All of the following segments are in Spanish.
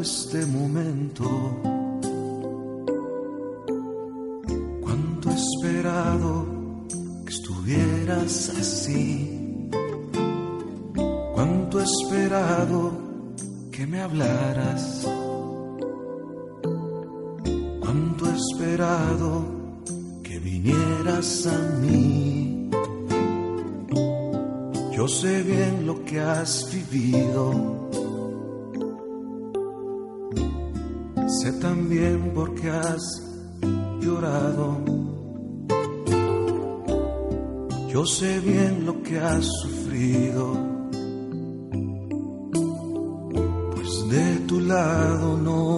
Este momento. Cuánto esperado que estuvieras así. Cuánto esperado que me hablaras. Cuánto esperado que vinieras a mí. Yo sé bien lo que has vivido Sé también porque has llorado. Yo sé bien lo que has sufrido. Pues de tu lado no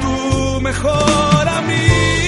tu mejor amigo.